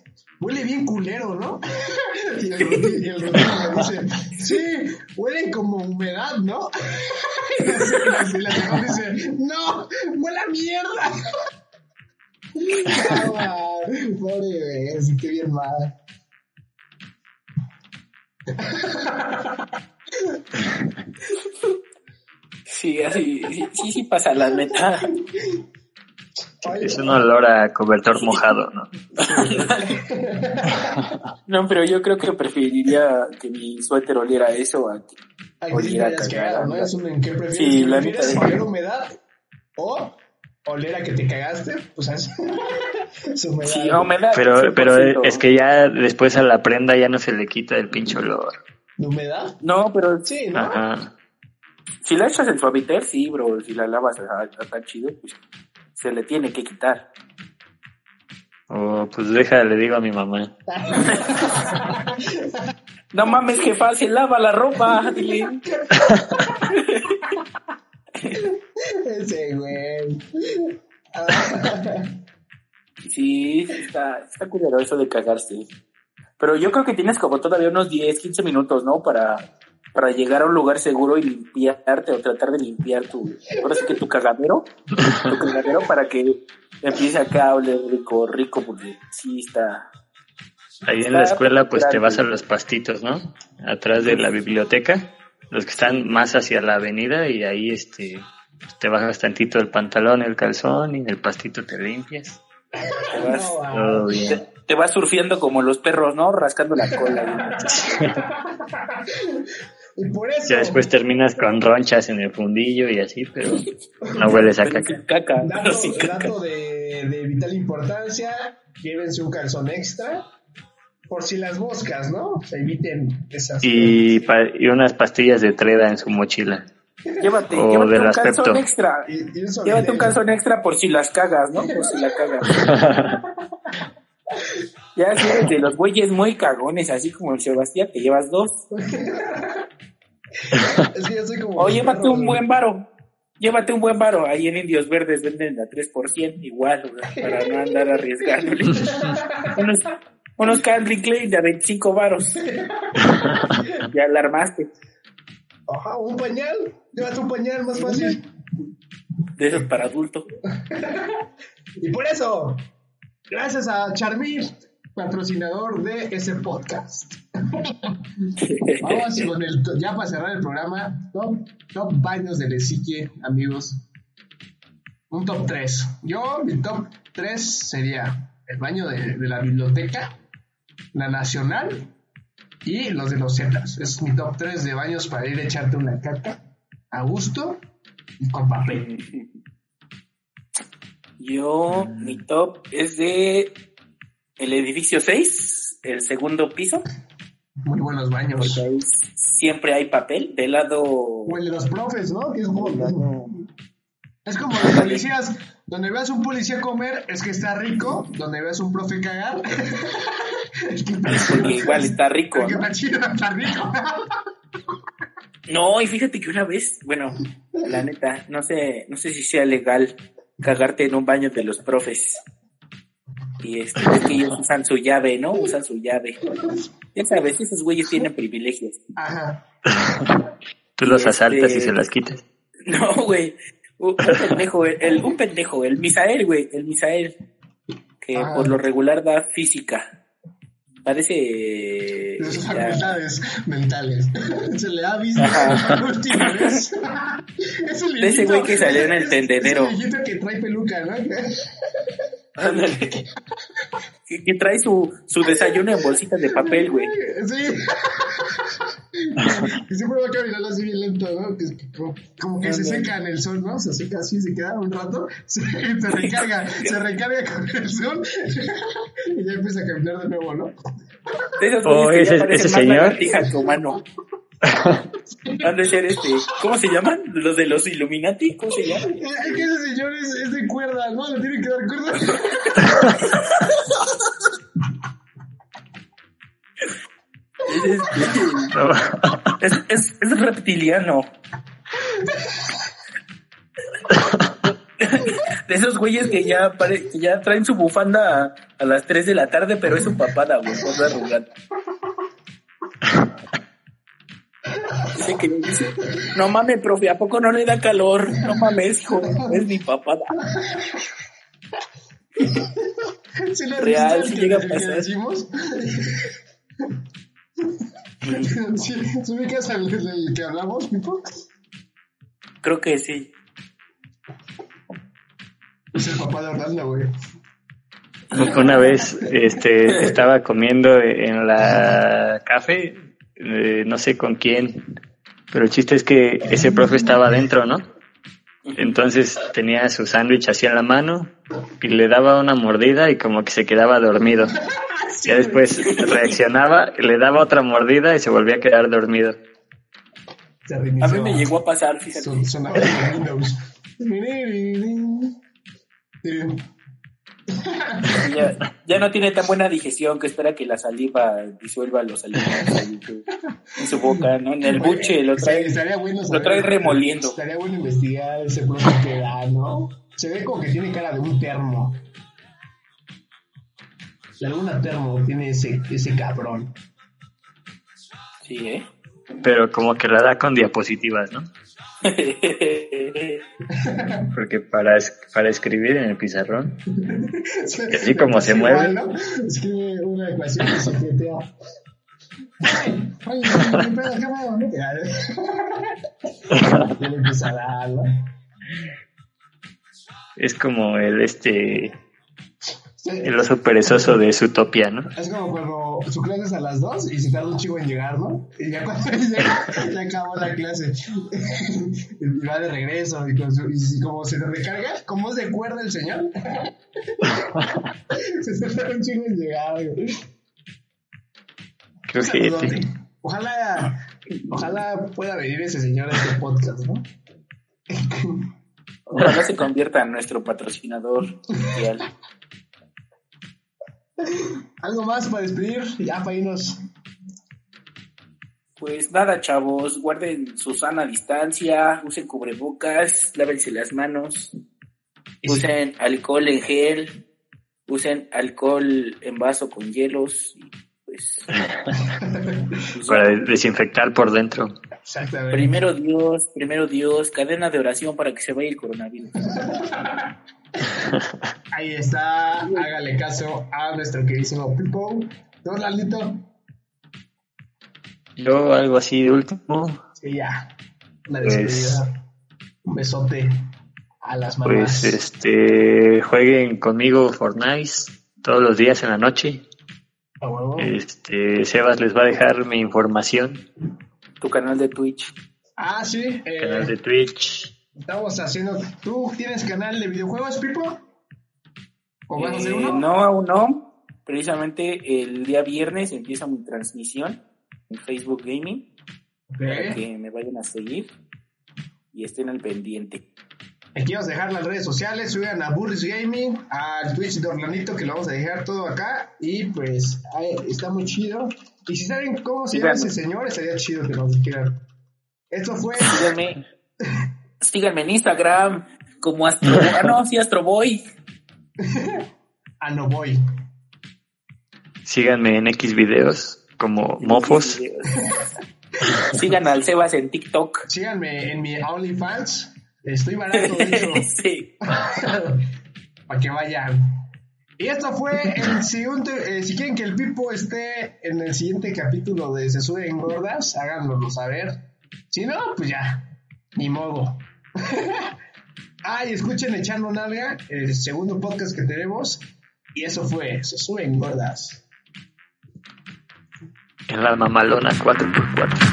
huele bien culero, ¿no? (laughs) y el y el me dice, sí, huele como humedad, ¿no? (laughs) y la, y la dice, no, huele a mierda. Ah, (laughs) pobre sí, qué bien mal. Sí, así, sí, sí, sí pasa la neta. Es un olor a cobertor mojado, ¿no? (laughs) No, pero yo creo que preferiría que mi suéter oliera a eso a que ay, que sí te oliera a cagado, ¿no? Es un en qué prefieres. Sí, Si la prefieres neta. oler humedad o oler a que te cagaste, pues es (laughs) es humedad. Sí, no, me da Pero, pero 100%. es que ya después a la prenda ya no se le quita el pinche olor. ¿De humedad? No, pero Sí, ¿no? Ajá. si la echas en suaviter, sí, bro. Si la lavas tan chido, pues se le tiene que quitar. O pues deja, le digo a mi mamá. (laughs) No mames, jefa, se lava la ropa. Dile. Ese güey. Sí, está, está culero eso de cagarse. Pero yo creo que tienes como todavía unos 10, 15 minutos, ¿no? Para, para llegar a un lugar seguro y limpiarte o tratar de limpiar tu, ahora sí que tu cagadero, tu cagadero para que empiece acá a oler rico, rico, porque sí está. Ahí en la escuela pues te vas a los pastitos, ¿no? Atrás de la biblioteca, los que están más hacia la avenida y ahí este pues, te bajas tantito el pantalón, el calzón y en el pastito te limpias. Te vas, no, ah. Todo bien. te, te vas surfeando como los perros, ¿no? Rascando la cola. (laughs) (laughs) (laughs) Y por eso. Ya después terminas con ronchas en el fundillo y así, pero no hueles a caca. caca, Dato, pero sin caca. dato de, de vital importancia, llévense un calzón extra por si las moscas, ¿no? Se eviten esas. Y, pa- y unas pastillas de treda en su mochila. Llévate, O llévate del un aspecto. calzón extra. Y- y un Llévate un calzón extra por si las cagas, ¿no? Por si la cagas. (laughs) Ya si de los güeyes muy cagones, así como el Sebastián, te llevas dos. (laughs) Es que yo soy como. O los llévate un buen varo. Llévate un buen varo. Ahí en Indios Verdes venden a 3%, igual, para no andar arriesgándole. (laughs) unos, unos Calvin Klein de a 25 varos. (laughs) ya alarmaste. Ajá, un pañal. Llévate un pañal más fácil. De esos para adultos. (laughs) Y por eso, gracias a Charmir, patrocinador de ese podcast. (laughs) Vamos con el, ya para cerrar el programa, top, top baños del Ezequiel, amigos. Un top 3. Yo, mi top 3 sería el baño de, de la biblioteca, la nacional y los de los Zetas. Es mi top 3 de baños para ir a echarte una caca a gusto y con papel. (laughs) Yo, mi top es de el edificio 6, el segundo piso, Muy buenos baños. porque ahí siempre hay papel del lado... O el de los profes, ¿no? Que es como, es como los policías. Donde veas un policía comer es que está rico. Donde veas un profe cagar (laughs) es que está chido. Porque igual está rico, ¿no? está chido, está rico. (laughs) No, y fíjate que una vez, bueno, la neta, no sé, no sé si sea legal cagarte en un baño de los profes. Y este, es que ellos usan su llave, ¿no? Usan su llave. Ya sabes, esos güeyes tienen privilegios. Ajá. Tú los Este- asaltas y se las quitas. (laughs) No, güey. Un pendejo, el, un pendejo, el Misael, güey, el Misael, que Ah. por lo regular da física. Parece Esas ya- facultades mentales. (laughs) Se le ha visto última (laughs) vez. Es el De ese güey que salió en el tendedero. Es el que trae peluca, ¿no? Ándale. que, que trae su, su desayuno en bolsitas de papel, güey. Sí. Y siempre va caminando así bien lento, ¿no? Que, que como, como que se seca en el sol, ¿no? Se seca así, se queda un rato, se, se recarga, se recarga con el sol y ya empieza a caminar de nuevo, ¿no? Oh, ese- ese señor. que humano. (laughs) Han de ser este, ¿cómo se llaman? Los de los Illuminati, ¿cómo se llaman? Es que ese señor es, es de cuerda, ¿no? Le tienen que dar cuerda. (laughs) Es, es, es reptiliano. De esos güeyes que ya, pare- que ya traen su bufanda a, a las 3 de la tarde, pero es su papada, güey, toda arrugada. Dice que dice, no mames, profe, ¿a poco no le da calor? No mames, hijo, es mi papada. ¿Sí le Real, el llega a pasar. decimos? ¿Sí, ¿sí ubicas al del que hablamos, Pipo? Creo que sí. Es el papá de Orlando, güey. Una vez este, estaba comiendo en la café, eh, no sé con quién, pero el chiste es que ese profe estaba adentro, ¿no? Entonces tenía su sándwich así en la mano y le daba una mordida y como que se quedaba dormido. Ya después reaccionaba, le daba otra mordida y se volvía a quedar dormido. Se A mí me llegó a pasar, fíjate. Son, sonaba de Windows. Ya, ya no tiene tan buena digestión que espera que la saliva disuelva los alimentos en su- boca, ¿no? En el buche lo Sí, trae. estaría bueno lo trae remoliendo. Estaría bueno investigar ese profe que da, ¿no? Se ve como que tiene cara de un termo. De alguna termo tiene ese, ese cabrón. Sí, ¿eh? Pero como que la da con diapositivas, ¿no? (laughs) Porque para, es- para escribir en el pizarrón, así como se mueve. Una ecuación es como el este. El oso perezoso de Zootopia, ¿no? Es como cuando su clase es a las 2 y se tarda un chico en llegar, ¿no? Y ya cuando (laughs) llega, ya acabó la clase. y va de regreso y, con su- y como se recarga, como es de cuerda el señor, (laughs) se tarda un chico en llegar. saludote. Ojalá, ojalá pueda venir ese señor a este podcast, ¿no? Ojalá se convierta en nuestro patrocinador oficial. Algo más para despedir, ya para irnos. Pues nada, chavos, guarden su sana distancia, usen cubrebocas, lávense las manos, usen alcohol en gel, usen alcohol en vaso con hielos, y pues, pues (laughs) para desinfectar por dentro. Exactamente. primero Dios, primero Dios, cadena de oración para que se vaya el coronavirus. (laughs) Ahí está, hágale caso a nuestro queridísimo Pipo. ¿No, Lalito? Yo algo así de último, Sí, ya. Una Pues- despedida. Un besote a las mamás. pues este jueguen conmigo Fortnite todos los días en la noche. A huevo. Este Sebas les va a dejar mi información, Tu canal de Twitch. Ah, sí. eh, canal de Twitch. Estamos haciendo. ¿Tú tienes canal de videojuegos, Pipo? ¿O vas a hacer Eh, uno? no, aún no. Precisamente el día viernes empieza mi transmisión en Facebook Gaming para que me vayan a seguir y estén al pendiente. Aquí vamos a dejar las redes sociales, suban a Burris Gaming, al Twitch de Orlandito, que lo vamos a dejar todo acá. Y pues ahí está muy chido. Y si saben cómo se llama ese señor, estaría chido que nos dijeran. Esto fue. Síganme, (laughs) síganme en Instagram como Astro, (laughs) ah, no, sí, Astroboy. Ah, no voy. Síganme en X videos como Mofos. Sigan al Sebas en TikTok. Síganme en mi OnlyFans. Estoy barato, de hecho. (laughs) sí. (laughs) para que vayan. Y esto fue el siguiente. eh, si quieren que el Pipo esté en el siguiente capítulo de Se Suben Gordas, háganlo saber. Si no, pues ya, ni modo. Ah, y escuchen Echando Nalga, el segundo podcast que tenemos. Y eso fue Se Suben Gordas. En la mamalona 4x4.